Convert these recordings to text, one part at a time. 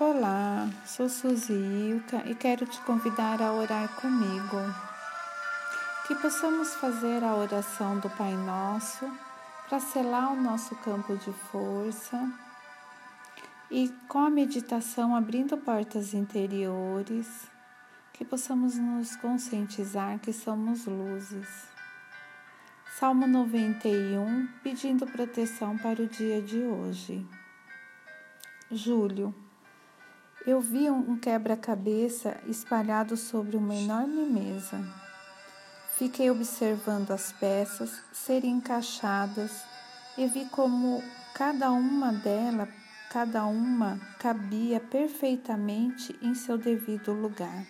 Olá, sou Suzy Ilka e quero te convidar a orar comigo. Que possamos fazer a oração do Pai Nosso para selar o nosso campo de força e com a meditação abrindo portas interiores, que possamos nos conscientizar que somos luzes. Salmo 91, pedindo proteção para o dia de hoje. Júlio. Eu vi um quebra-cabeça espalhado sobre uma enorme mesa. Fiquei observando as peças serem encaixadas e vi como cada uma delas, cada uma cabia perfeitamente em seu devido lugar.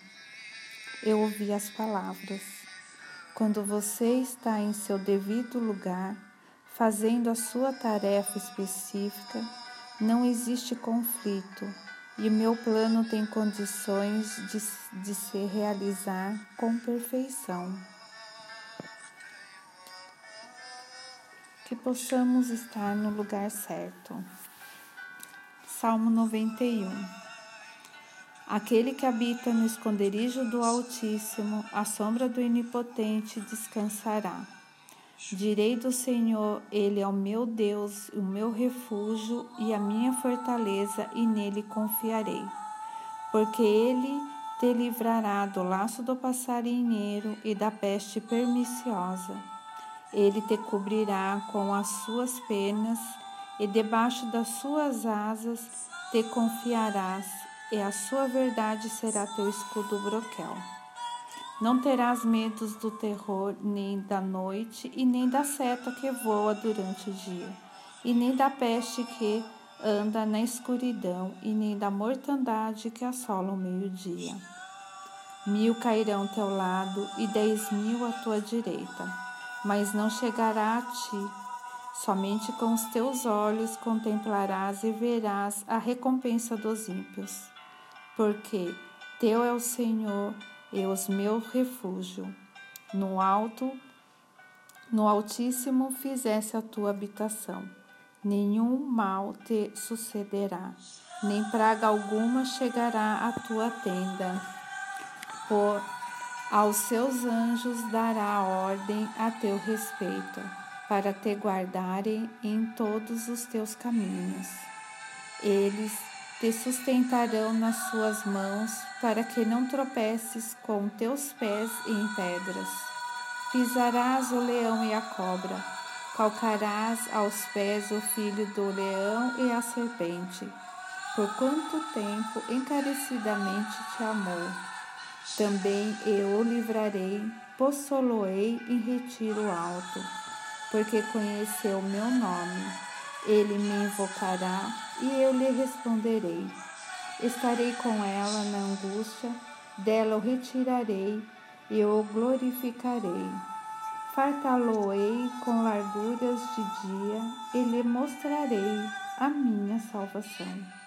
Eu ouvi as palavras: Quando você está em seu devido lugar, fazendo a sua tarefa específica, não existe conflito e o meu plano tem condições de, de se realizar com perfeição. Que possamos estar no lugar certo. Salmo 91 Aquele que habita no esconderijo do Altíssimo, à sombra do Onipotente descansará. Direi do Senhor, Ele é o meu Deus, o meu refúgio e a minha fortaleza, e nele confiarei. Porque Ele te livrará do laço do passarinheiro e da peste perniciosa. Ele te cobrirá com as suas penas, e debaixo das suas asas te confiarás, e a sua verdade será teu escudo broquel. Não terás medos do terror, nem da noite, e nem da seta que voa durante o dia, e nem da peste que anda na escuridão, e nem da mortandade que assola o meio-dia. Mil cairão ao teu lado e dez mil à tua direita, mas não chegará a ti. Somente com os teus olhos contemplarás e verás a recompensa dos ímpios. Porque teu é o Senhor e os meu refúgio. No alto, no Altíssimo fizesse a tua habitação. Nenhum mal te sucederá, nem praga alguma chegará à tua tenda. Por aos seus anjos dará ordem a teu respeito, para te guardarem em todos os teus caminhos. Eles te sustentarão nas suas mãos, para que não tropeces com teus pés em pedras. Pisarás o leão e a cobra, calcarás aos pés o filho do leão e a serpente. Por quanto tempo encarecidamente te amou. Também eu o livrarei, possoloei em retiro alto, porque conheceu meu nome. Ele me invocará e eu lhe responderei. Estarei com ela na angústia, dela o retirarei e o glorificarei. Fartá-lo-ei com larguras de dia e lhe mostrarei a minha salvação.